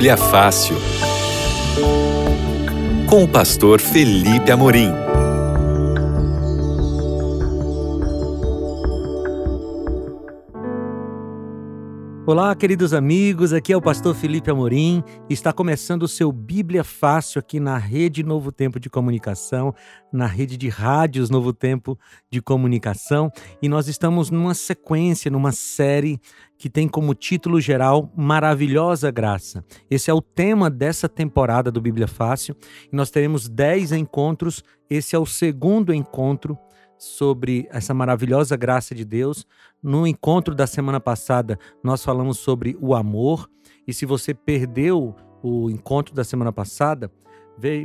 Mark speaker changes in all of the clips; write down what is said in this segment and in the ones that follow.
Speaker 1: Bíblia Fácil. Com o pastor Felipe Amorim.
Speaker 2: Olá, queridos amigos, aqui é o pastor Felipe Amorim. Está começando o seu Bíblia Fácil aqui na Rede Novo Tempo de Comunicação, na rede de rádios Novo Tempo de Comunicação, e nós estamos numa sequência, numa série que tem como título geral Maravilhosa Graça. Esse é o tema dessa temporada do Bíblia Fácil, e nós teremos 10 encontros. Esse é o segundo encontro sobre essa maravilhosa graça de Deus. No encontro da semana passada, nós falamos sobre o amor. E se você perdeu o encontro da semana passada,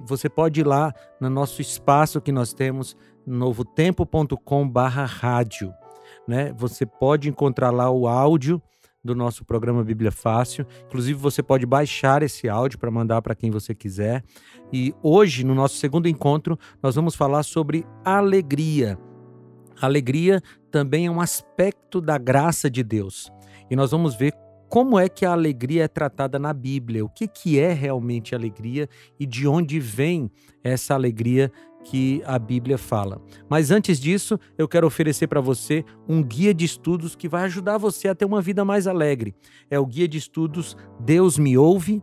Speaker 2: você pode ir lá no nosso espaço que nós temos, novotempo.com/rádio. Né? Você pode encontrar lá o áudio do nosso programa Bíblia Fácil. Inclusive, você pode baixar esse áudio para mandar para quem você quiser. E hoje, no nosso segundo encontro, nós vamos falar sobre alegria. Alegria também é um aspecto da graça de Deus. E nós vamos ver como é que a alegria é tratada na Bíblia, o que, que é realmente alegria e de onde vem essa alegria que a Bíblia fala. Mas antes disso, eu quero oferecer para você um guia de estudos que vai ajudar você a ter uma vida mais alegre. É o guia de estudos Deus me ouve.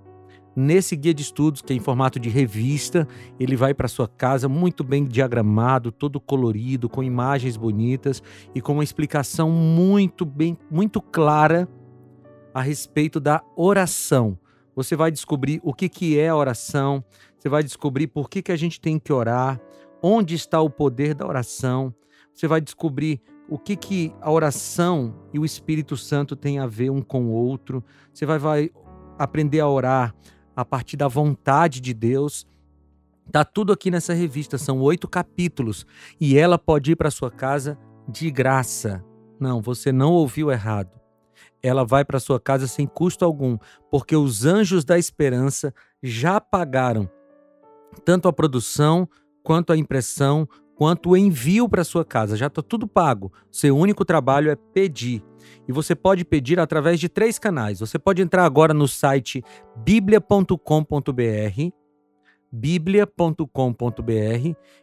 Speaker 2: Nesse guia de estudos, que é em formato de revista, ele vai para sua casa muito bem diagramado, todo colorido, com imagens bonitas e com uma explicação muito bem, muito clara a respeito da oração. Você vai descobrir o que, que é a oração, você vai descobrir por que, que a gente tem que orar, onde está o poder da oração, você vai descobrir o que, que a oração e o Espírito Santo têm a ver um com o outro, você vai, vai aprender a orar a partir da vontade de Deus. Tá tudo aqui nessa revista, são oito capítulos e ela pode ir para sua casa de graça. Não, você não ouviu errado. Ela vai para sua casa sem custo algum, porque os anjos da esperança já pagaram tanto a produção, quanto a impressão, quanto o envio para sua casa. Já está tudo pago. Seu único trabalho é pedir. E você pode pedir através de três canais. Você pode entrar agora no site biblia.com.br, biblia.com.br,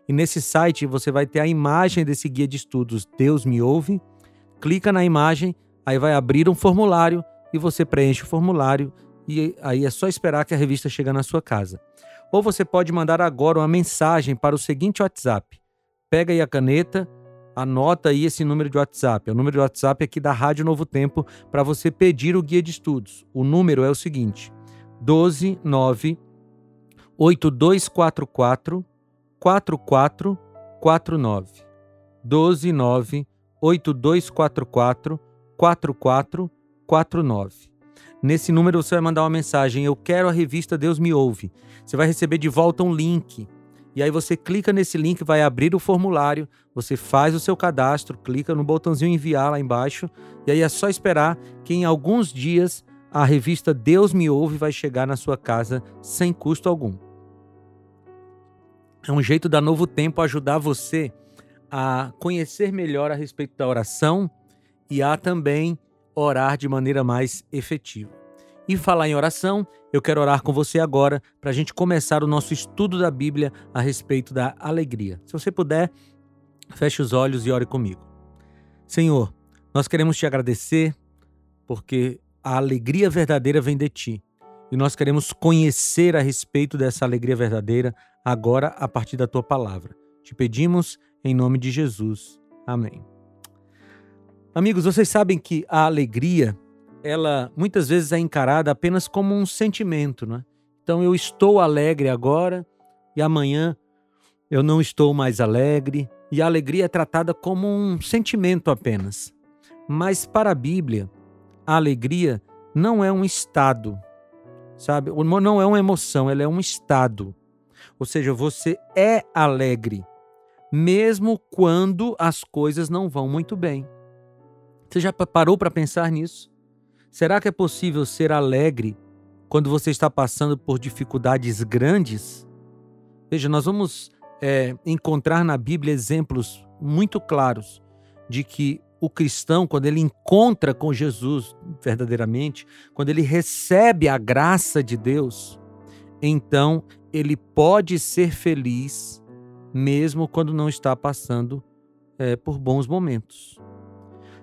Speaker 2: e nesse site você vai ter a imagem desse guia de estudos Deus me ouve. Clica na imagem, aí vai abrir um formulário e você preenche o formulário e aí é só esperar que a revista chegue na sua casa. Ou você pode mandar agora uma mensagem para o seguinte WhatsApp. Pega aí a caneta, anota aí esse número de WhatsApp. É o número de WhatsApp aqui da Rádio Novo Tempo para você pedir o guia de estudos. O número é o seguinte: 129 8244 4449. 129 8244 4449. Nesse número você vai mandar uma mensagem: Eu quero a revista Deus Me Ouve. Você vai receber de volta um link. E aí você clica nesse link, vai abrir o formulário, você faz o seu cadastro, clica no botãozinho enviar lá embaixo, e aí é só esperar que em alguns dias a revista Deus Me Ouve vai chegar na sua casa sem custo algum. É um jeito da Novo Tempo ajudar você a conhecer melhor a respeito da oração e a também orar de maneira mais efetiva. E falar em oração, eu quero orar com você agora para a gente começar o nosso estudo da Bíblia a respeito da alegria. Se você puder, feche os olhos e ore comigo. Senhor, nós queremos te agradecer porque a alegria verdadeira vem de ti. E nós queremos conhecer a respeito dessa alegria verdadeira agora a partir da tua palavra. Te pedimos em nome de Jesus. Amém. Amigos, vocês sabem que a alegria, ela muitas vezes é encarada apenas como um sentimento, né? Então eu estou alegre agora e amanhã eu não estou mais alegre, e a alegria é tratada como um sentimento apenas. Mas para a Bíblia, a alegria não é um estado, sabe? Não é uma emoção, ela é um estado. Ou seja, você é alegre, mesmo quando as coisas não vão muito bem. Você já parou para pensar nisso? Será que é possível ser alegre quando você está passando por dificuldades grandes? Veja, nós vamos é, encontrar na Bíblia exemplos muito claros de que o cristão, quando ele encontra com Jesus verdadeiramente, quando ele recebe a graça de Deus, então ele pode ser feliz mesmo quando não está passando é, por bons momentos.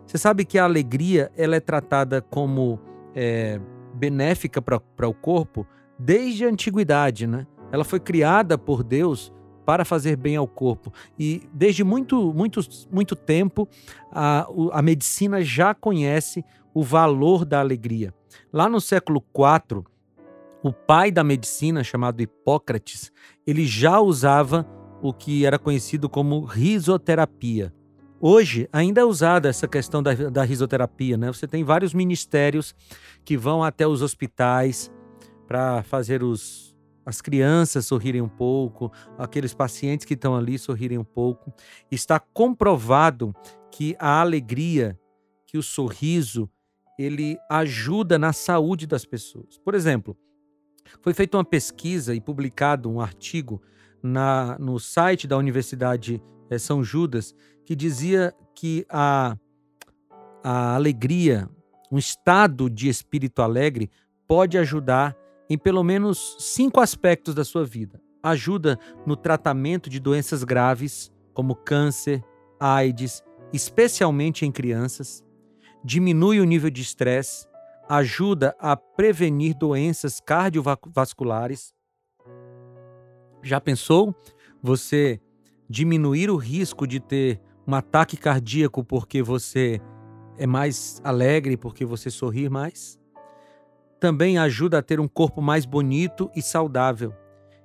Speaker 2: Você sabe que a alegria ela é tratada como é, benéfica para o corpo desde a antiguidade, né? Ela foi criada por Deus para fazer bem ao corpo. E desde muito, muito, muito tempo, a, a medicina já conhece o valor da alegria. Lá no século IV, o pai da medicina, chamado Hipócrates, ele já usava o que era conhecido como risoterapia. Hoje ainda é usada essa questão da, da risoterapia, né? Você tem vários ministérios que vão até os hospitais para fazer os, as crianças sorrirem um pouco, aqueles pacientes que estão ali sorrirem um pouco. Está comprovado que a alegria, que o sorriso, ele ajuda na saúde das pessoas. Por exemplo, foi feita uma pesquisa e publicado um artigo na, no site da Universidade é, São Judas que dizia que a, a alegria, um estado de espírito alegre, pode ajudar em pelo menos cinco aspectos da sua vida. Ajuda no tratamento de doenças graves, como câncer, AIDS, especialmente em crianças. Diminui o nível de estresse. Ajuda a prevenir doenças cardiovasculares. Já pensou você diminuir o risco de ter um ataque cardíaco porque você é mais alegre, porque você sorri mais. Também ajuda a ter um corpo mais bonito e saudável.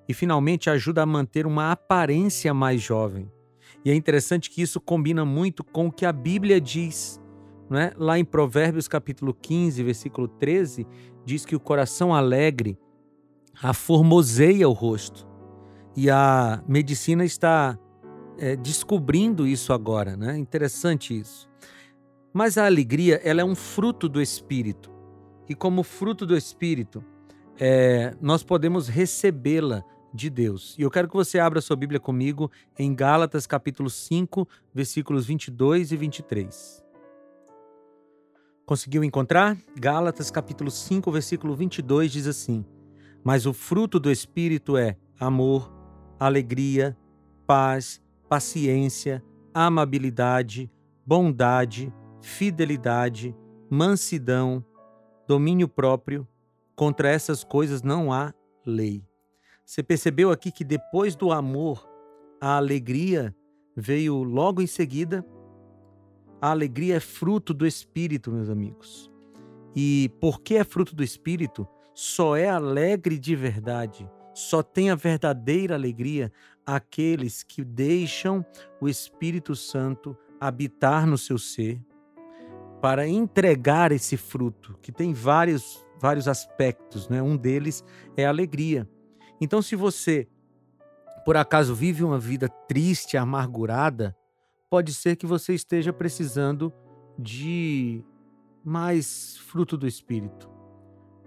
Speaker 2: E finalmente ajuda a manter uma aparência mais jovem. E é interessante que isso combina muito com o que a Bíblia diz. Não é? Lá em Provérbios capítulo 15, versículo 13, diz que o coração alegre aformoseia o rosto. E a medicina está é, descobrindo isso agora, né? Interessante isso. Mas a alegria, ela é um fruto do Espírito. E como fruto do Espírito, é, nós podemos recebê-la de Deus. E eu quero que você abra sua Bíblia comigo em Gálatas capítulo 5, versículos 22 e 23. Conseguiu encontrar? Gálatas capítulo 5, versículo 22 diz assim: Mas o fruto do Espírito é amor, alegria, paz, paciência, amabilidade, bondade, fidelidade, mansidão, domínio próprio. Contra essas coisas não há lei. Você percebeu aqui que depois do amor, a alegria veio logo em seguida? A alegria é fruto do Espírito, meus amigos. E porque é fruto do Espírito, só é alegre de verdade, só tem a verdadeira alegria aqueles que deixam o Espírito Santo habitar no seu ser para entregar esse fruto, que tem vários vários aspectos, né? Um deles é a alegria. Então, se você por acaso vive uma vida triste, amargurada, pode ser que você esteja precisando de mais fruto do espírito.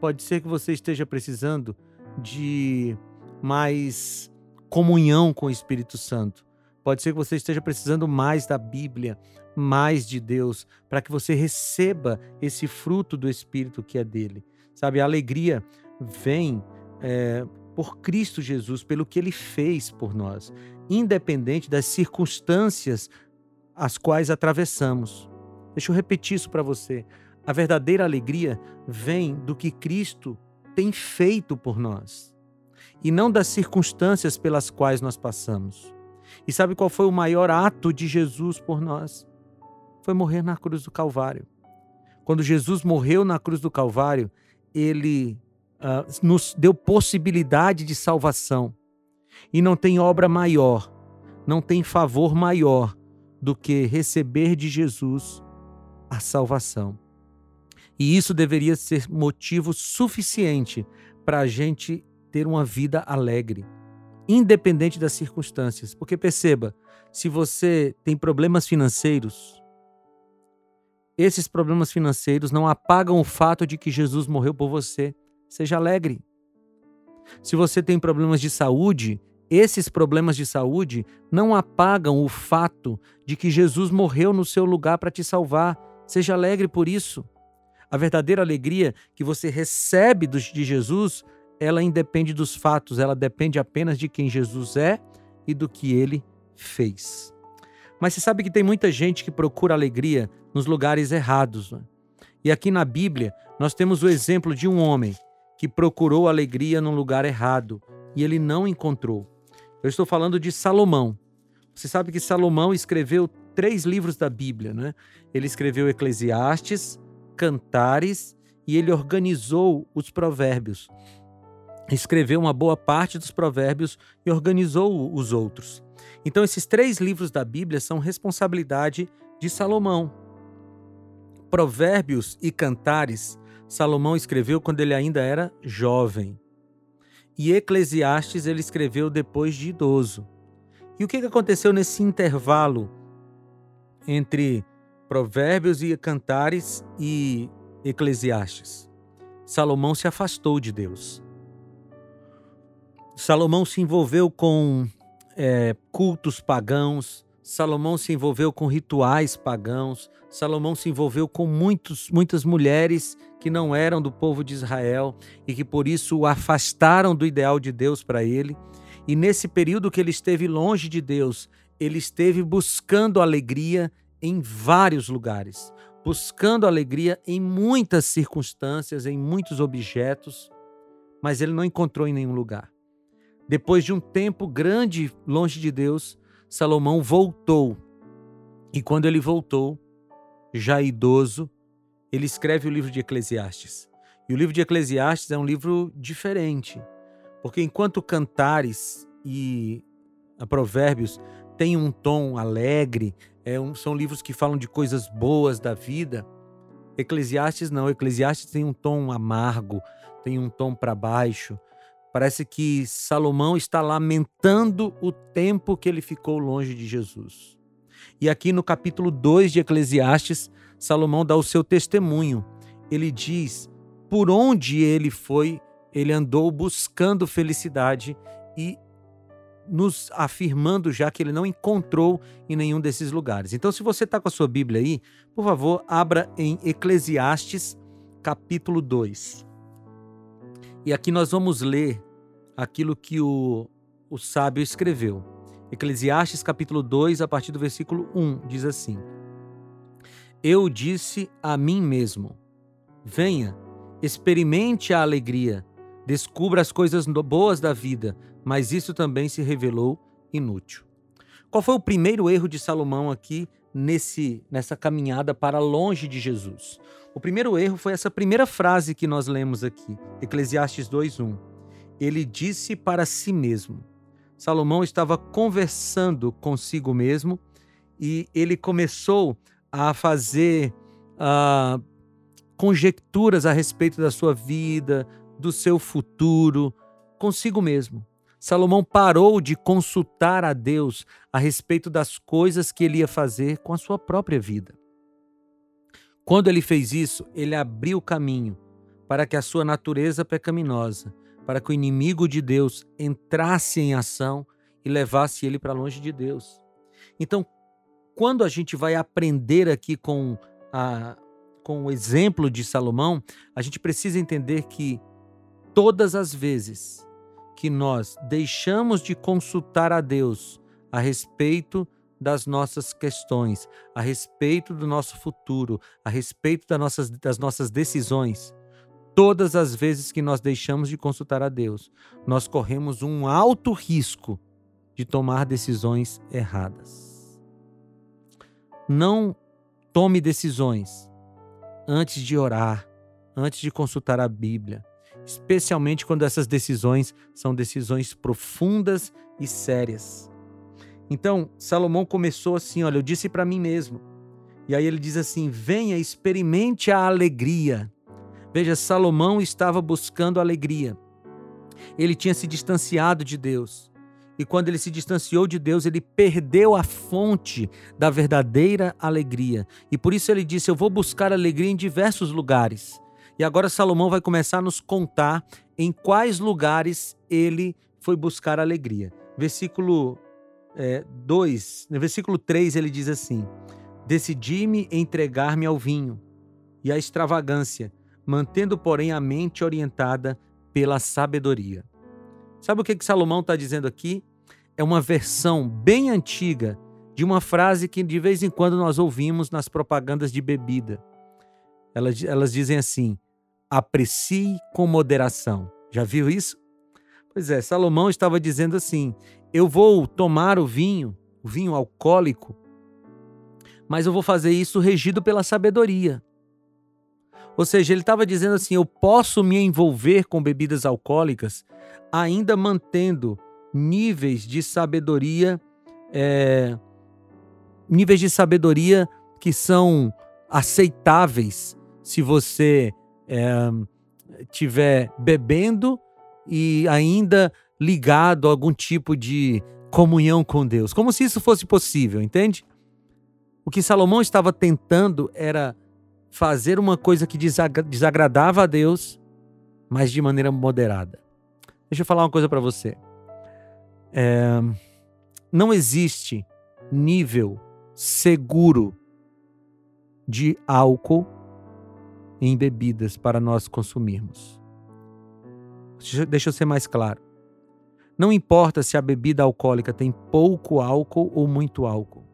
Speaker 2: Pode ser que você esteja precisando de mais comunhão com o Espírito Santo. Pode ser que você esteja precisando mais da Bíblia, mais de Deus, para que você receba esse fruto do Espírito que é dele. Sabe, a alegria vem é, por Cristo Jesus, pelo que ele fez por nós, independente das circunstâncias as quais atravessamos. Deixa eu repetir isso para você. A verdadeira alegria vem do que Cristo tem feito por nós e não das circunstâncias pelas quais nós passamos. E sabe qual foi o maior ato de Jesus por nós? Foi morrer na cruz do Calvário. Quando Jesus morreu na cruz do Calvário, ele uh, nos deu possibilidade de salvação. E não tem obra maior, não tem favor maior do que receber de Jesus a salvação. E isso deveria ser motivo suficiente para a gente ter uma vida alegre, independente das circunstâncias. Porque perceba, se você tem problemas financeiros, esses problemas financeiros não apagam o fato de que Jesus morreu por você. Seja alegre. Se você tem problemas de saúde, esses problemas de saúde não apagam o fato de que Jesus morreu no seu lugar para te salvar. Seja alegre por isso. A verdadeira alegria que você recebe de Jesus, ela independe dos fatos, ela depende apenas de quem Jesus é e do que ele fez. Mas você sabe que tem muita gente que procura alegria nos lugares errados. Né? E aqui na Bíblia, nós temos o exemplo de um homem que procurou alegria num lugar errado e ele não encontrou. Eu estou falando de Salomão. Você sabe que Salomão escreveu três livros da Bíblia, né? Ele escreveu Eclesiastes, Cantares e ele organizou os provérbios. Escreveu uma boa parte dos provérbios e organizou os outros. Então, esses três livros da Bíblia são responsabilidade de Salomão. Provérbios e Cantares, Salomão escreveu quando ele ainda era jovem. E Eclesiastes ele escreveu depois de idoso. E o que aconteceu nesse intervalo entre Provérbios e Cantares e Eclesiastes? Salomão se afastou de Deus. Salomão se envolveu com é, cultos pagãos, Salomão se envolveu com rituais pagãos, Salomão se envolveu com muitos, muitas mulheres que não eram do povo de Israel e que por isso o afastaram do ideal de Deus para ele. E nesse período que ele esteve longe de Deus, ele esteve buscando alegria em vários lugares, buscando alegria em muitas circunstâncias, em muitos objetos, mas ele não encontrou em nenhum lugar. Depois de um tempo grande longe de Deus, Salomão voltou. E quando ele voltou, já idoso, ele escreve o livro de Eclesiastes. E o livro de Eclesiastes é um livro diferente, porque enquanto Cantares e Provérbios têm um tom alegre, é um, são livros que falam de coisas boas da vida, Eclesiastes não. Eclesiastes tem um tom amargo, tem um tom para baixo, Parece que Salomão está lamentando o tempo que ele ficou longe de Jesus. E aqui no capítulo 2 de Eclesiastes, Salomão dá o seu testemunho. Ele diz por onde ele foi, ele andou buscando felicidade e nos afirmando já que ele não encontrou em nenhum desses lugares. Então, se você está com a sua Bíblia aí, por favor, abra em Eclesiastes, capítulo 2. E aqui nós vamos ler aquilo que o, o sábio escreveu. Eclesiastes capítulo 2, a partir do versículo 1, diz assim: Eu disse a mim mesmo: Venha, experimente a alegria, descubra as coisas boas da vida, mas isso também se revelou inútil. Qual foi o primeiro erro de Salomão aqui nesse nessa caminhada para longe de Jesus? O primeiro erro foi essa primeira frase que nós lemos aqui, Eclesiastes 2:1. Ele disse para si mesmo. Salomão estava conversando consigo mesmo e ele começou a fazer uh, conjecturas a respeito da sua vida, do seu futuro, consigo mesmo. Salomão parou de consultar a Deus a respeito das coisas que ele ia fazer com a sua própria vida. Quando ele fez isso, ele abriu o caminho para que a sua natureza pecaminosa, para que o inimigo de Deus entrasse em ação e levasse ele para longe de Deus. Então, quando a gente vai aprender aqui com, a, com o exemplo de Salomão, a gente precisa entender que todas as vezes que nós deixamos de consultar a Deus a respeito das nossas questões, a respeito do nosso futuro, a respeito das nossas, das nossas decisões, todas as vezes que nós deixamos de consultar a Deus, nós corremos um alto risco de tomar decisões erradas. Não tome decisões antes de orar, antes de consultar a Bíblia, especialmente quando essas decisões são decisões profundas e sérias. Então, Salomão começou assim: olha, eu disse para mim mesmo. E aí ele diz assim: venha, experimente a alegria. Veja, Salomão estava buscando alegria. Ele tinha se distanciado de Deus. E quando ele se distanciou de Deus, ele perdeu a fonte da verdadeira alegria. E por isso ele disse: Eu vou buscar alegria em diversos lugares. E agora Salomão vai começar a nos contar em quais lugares ele foi buscar alegria. versículo 2, é, no versículo 3 ele diz assim: Decidi-me entregar-me ao vinho e à extravagância, mantendo, porém, a mente orientada pela sabedoria. Sabe o que, que Salomão está dizendo aqui? É uma versão bem antiga de uma frase que de vez em quando nós ouvimos nas propagandas de bebida. Elas, elas dizem assim: aprecie com moderação. Já viu isso? Pois é, Salomão estava dizendo assim: eu vou tomar o vinho, o vinho alcoólico, mas eu vou fazer isso regido pela sabedoria. Ou seja, ele estava dizendo assim: eu posso me envolver com bebidas alcoólicas, ainda mantendo níveis de sabedoria, é, níveis de sabedoria que são aceitáveis se você é, tiver bebendo e ainda ligado a algum tipo de comunhão com Deus, como se isso fosse possível, entende? O que Salomão estava tentando era fazer uma coisa que desagradava a Deus, mas de maneira moderada. Deixa eu falar uma coisa para você. É, não existe nível seguro de álcool em bebidas para nós consumirmos. Deixa eu ser mais claro. Não importa se a bebida alcoólica tem pouco álcool ou muito álcool.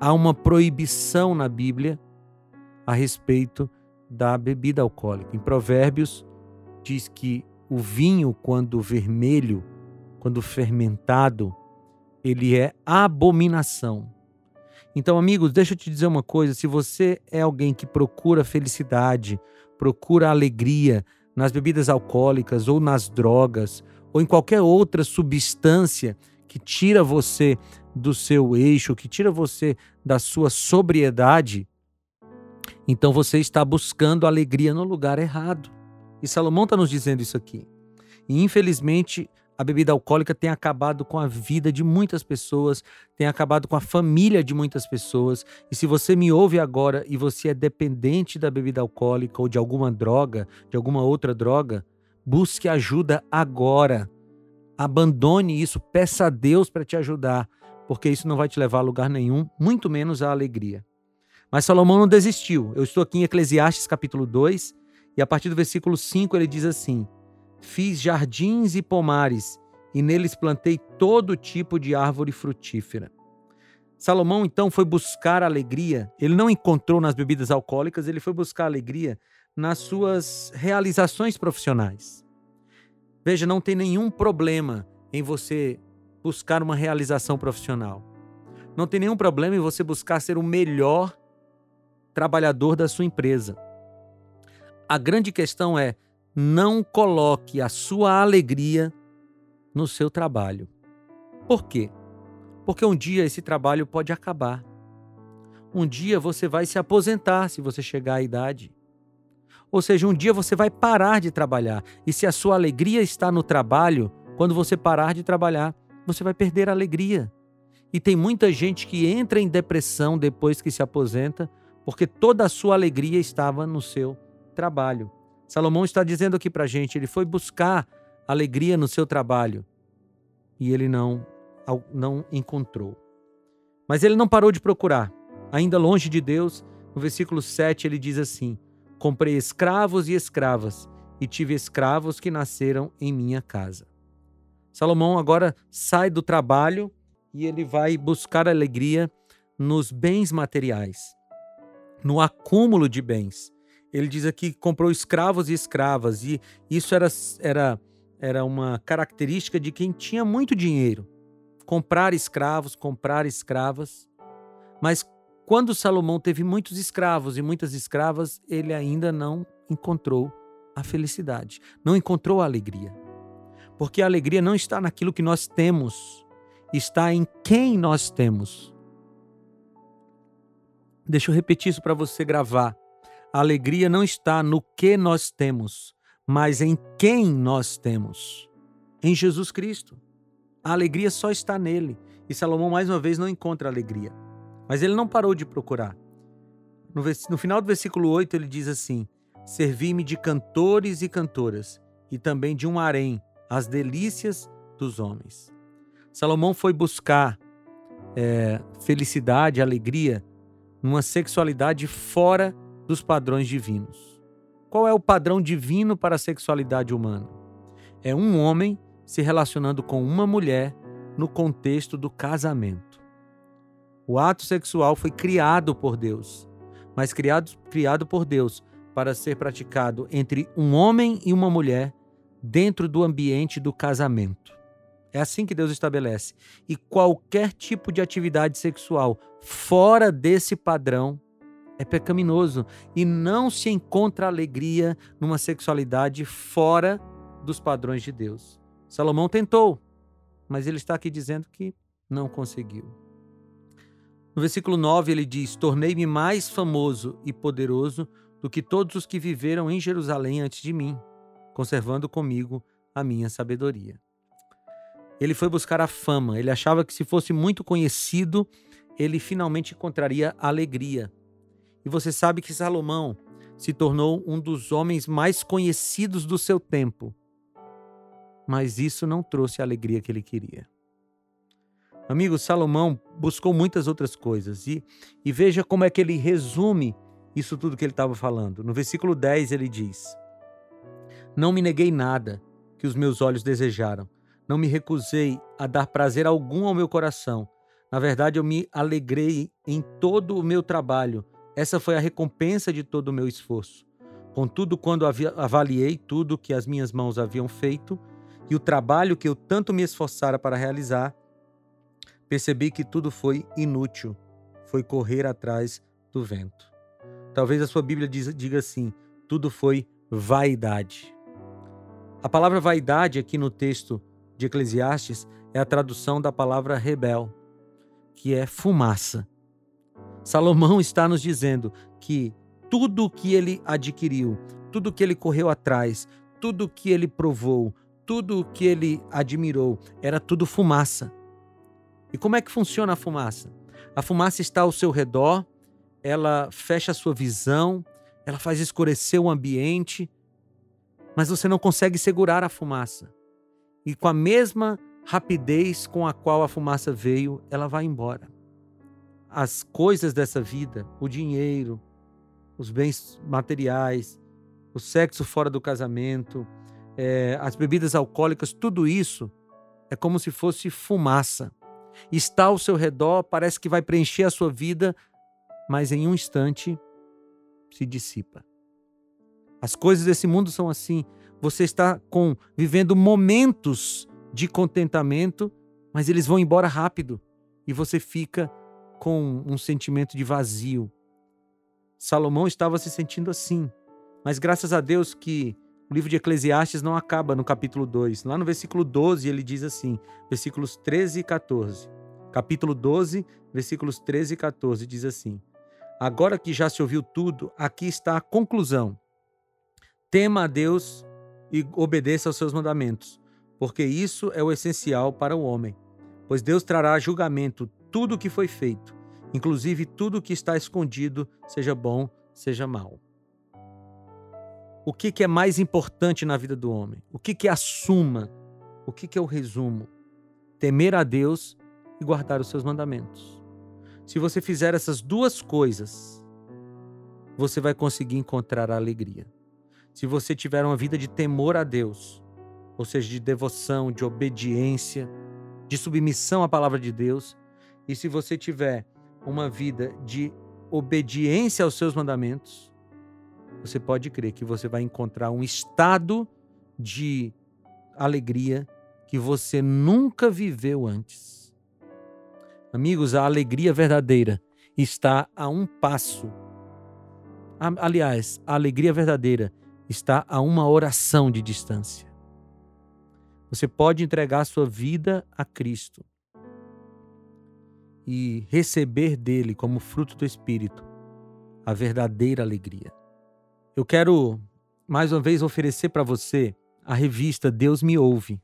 Speaker 2: Há uma proibição na Bíblia a respeito da bebida alcoólica. Em Provérbios diz que o vinho, quando vermelho, quando fermentado, ele é abominação. Então, amigos, deixa eu te dizer uma coisa: se você é alguém que procura felicidade, procura alegria nas bebidas alcoólicas ou nas drogas, ou em qualquer outra substância que tira você do seu eixo, que tira você da sua sobriedade, então você está buscando alegria no lugar errado. E Salomão está nos dizendo isso aqui. E infelizmente, a bebida alcoólica tem acabado com a vida de muitas pessoas, tem acabado com a família de muitas pessoas. E se você me ouve agora e você é dependente da bebida alcoólica ou de alguma droga, de alguma outra droga, Busque ajuda agora. Abandone isso, peça a Deus para te ajudar, porque isso não vai te levar a lugar nenhum, muito menos a alegria. Mas Salomão não desistiu. Eu estou aqui em Eclesiastes capítulo 2, e a partir do versículo 5 ele diz assim: Fiz jardins e pomares, e neles plantei todo tipo de árvore frutífera. Salomão então foi buscar alegria. Ele não encontrou nas bebidas alcoólicas, ele foi buscar alegria nas suas realizações profissionais. Veja, não tem nenhum problema em você buscar uma realização profissional. Não tem nenhum problema em você buscar ser o melhor trabalhador da sua empresa. A grande questão é: não coloque a sua alegria no seu trabalho. Por quê? Porque um dia esse trabalho pode acabar. Um dia você vai se aposentar se você chegar à idade. Ou seja, um dia você vai parar de trabalhar. E se a sua alegria está no trabalho, quando você parar de trabalhar, você vai perder a alegria. E tem muita gente que entra em depressão depois que se aposenta, porque toda a sua alegria estava no seu trabalho. Salomão está dizendo aqui para gente, ele foi buscar alegria no seu trabalho e ele não não encontrou. Mas ele não parou de procurar. Ainda longe de Deus, no versículo 7 ele diz assim: Comprei escravos e escravas, e tive escravos que nasceram em minha casa. Salomão agora sai do trabalho e ele vai buscar alegria nos bens materiais, no acúmulo de bens. Ele diz aqui que comprou escravos e escravas, e isso era, era, era uma característica de quem tinha muito dinheiro. Comprar escravos, comprar escravas. Mas quando Salomão teve muitos escravos e muitas escravas, ele ainda não encontrou a felicidade, não encontrou a alegria. Porque a alegria não está naquilo que nós temos, está em quem nós temos. Deixa eu repetir isso para você gravar. A alegria não está no que nós temos, mas em quem nós temos. Em Jesus Cristo. A alegria só está nele. E Salomão, mais uma vez, não encontra alegria. Mas ele não parou de procurar. No, no final do versículo 8, ele diz assim: Servi-me de cantores e cantoras, e também de um harém, as delícias dos homens. Salomão foi buscar é, felicidade, alegria, numa sexualidade fora dos padrões divinos. Qual é o padrão divino para a sexualidade humana? É um homem se relacionando com uma mulher no contexto do casamento. O ato sexual foi criado por Deus, mas criado, criado por Deus para ser praticado entre um homem e uma mulher dentro do ambiente do casamento. É assim que Deus estabelece. E qualquer tipo de atividade sexual fora desse padrão é pecaminoso e não se encontra alegria numa sexualidade fora dos padrões de Deus. Salomão tentou, mas ele está aqui dizendo que não conseguiu. No versículo 9 ele diz: Tornei-me mais famoso e poderoso do que todos os que viveram em Jerusalém antes de mim, conservando comigo a minha sabedoria. Ele foi buscar a fama, ele achava que se fosse muito conhecido, ele finalmente encontraria alegria. E você sabe que Salomão se tornou um dos homens mais conhecidos do seu tempo. Mas isso não trouxe a alegria que ele queria. Amigo, Salomão buscou muitas outras coisas e, e veja como é que ele resume isso tudo que ele estava falando. No versículo 10 ele diz: Não me neguei nada que os meus olhos desejaram, não me recusei a dar prazer algum ao meu coração. Na verdade, eu me alegrei em todo o meu trabalho. Essa foi a recompensa de todo o meu esforço. Contudo, quando avaliei tudo que as minhas mãos haviam feito e o trabalho que eu tanto me esforçara para realizar, percebi que tudo foi inútil, foi correr atrás do vento. Talvez a sua Bíblia diga assim: tudo foi vaidade. A palavra vaidade aqui no texto de Eclesiastes é a tradução da palavra rebel, que é fumaça. Salomão está nos dizendo que tudo o que ele adquiriu, tudo o que ele correu atrás, tudo o que ele provou, tudo o que ele admirou, era tudo fumaça. E como é que funciona a fumaça? A fumaça está ao seu redor, ela fecha a sua visão, ela faz escurecer o ambiente, mas você não consegue segurar a fumaça. E com a mesma rapidez com a qual a fumaça veio, ela vai embora. As coisas dessa vida, o dinheiro, os bens materiais, o sexo fora do casamento, é, as bebidas alcoólicas, tudo isso é como se fosse fumaça. Está ao seu redor, parece que vai preencher a sua vida, mas em um instante se dissipa. As coisas desse mundo são assim. Você está com vivendo momentos de contentamento, mas eles vão embora rápido e você fica com um sentimento de vazio. Salomão estava se sentindo assim, mas graças a Deus que o livro de Eclesiastes não acaba no capítulo 2. Lá no versículo 12 ele diz assim, versículos 13 e 14. Capítulo 12, versículos 13 e 14 diz assim: Agora que já se ouviu tudo, aqui está a conclusão. Tema a Deus e obedeça aos seus mandamentos, porque isso é o essencial para o homem. Pois Deus trará julgamento tudo o que foi feito, inclusive tudo o que está escondido, seja bom, seja mal. O que, que é mais importante na vida do homem? O que, que é a suma? O que, que é o resumo? Temer a Deus e guardar os seus mandamentos. Se você fizer essas duas coisas, você vai conseguir encontrar a alegria. Se você tiver uma vida de temor a Deus, ou seja, de devoção, de obediência, de submissão à palavra de Deus, e se você tiver uma vida de obediência aos seus mandamentos, você pode crer que você vai encontrar um estado de alegria que você nunca viveu antes. Amigos, a alegria verdadeira está a um passo. Aliás, a alegria verdadeira está a uma oração de distância. Você pode entregar sua vida a Cristo e receber dele como fruto do Espírito a verdadeira alegria. Eu quero mais uma vez oferecer para você a revista Deus Me Ouve.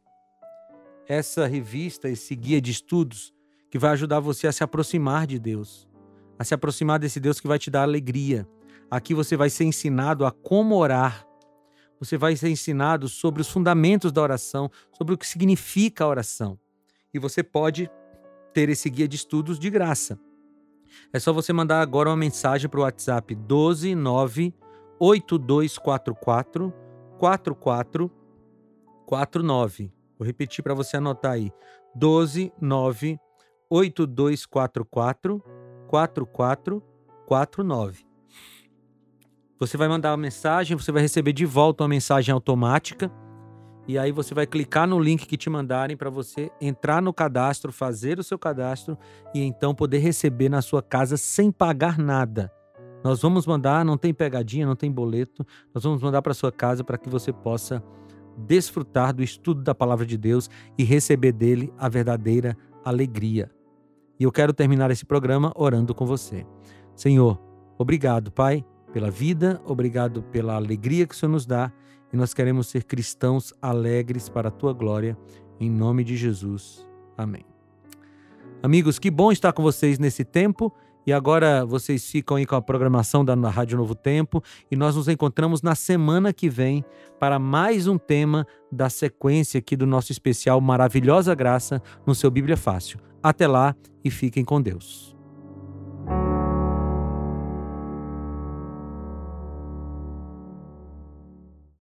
Speaker 2: Essa revista, esse guia de estudos, que vai ajudar você a se aproximar de Deus, a se aproximar desse Deus que vai te dar alegria. Aqui você vai ser ensinado a como orar. Você vai ser ensinado sobre os fundamentos da oração, sobre o que significa a oração. e você pode ter esse guia de estudos de graça. É só você mandar agora uma mensagem para o WhatsApp 129 8244 4449. Vou repetir para você anotar aí. 129 8244 4449. Você vai mandar uma mensagem, você vai receber de volta uma mensagem automática e aí você vai clicar no link que te mandarem para você entrar no cadastro, fazer o seu cadastro e então poder receber na sua casa sem pagar nada. Nós vamos mandar, não tem pegadinha, não tem boleto, nós vamos mandar para sua casa para que você possa desfrutar do estudo da palavra de Deus e receber dele a verdadeira alegria. E eu quero terminar esse programa orando com você. Senhor, obrigado, Pai, pela vida, obrigado pela alegria que o Senhor nos dá e nós queremos ser cristãos alegres para a tua glória, em nome de Jesus. Amém. Amigos, que bom estar com vocês nesse tempo. E agora vocês ficam aí com a programação da Rádio Novo Tempo e nós nos encontramos na semana que vem para mais um tema da sequência aqui do nosso especial Maravilhosa Graça no seu Bíblia Fácil. Até lá e fiquem com Deus.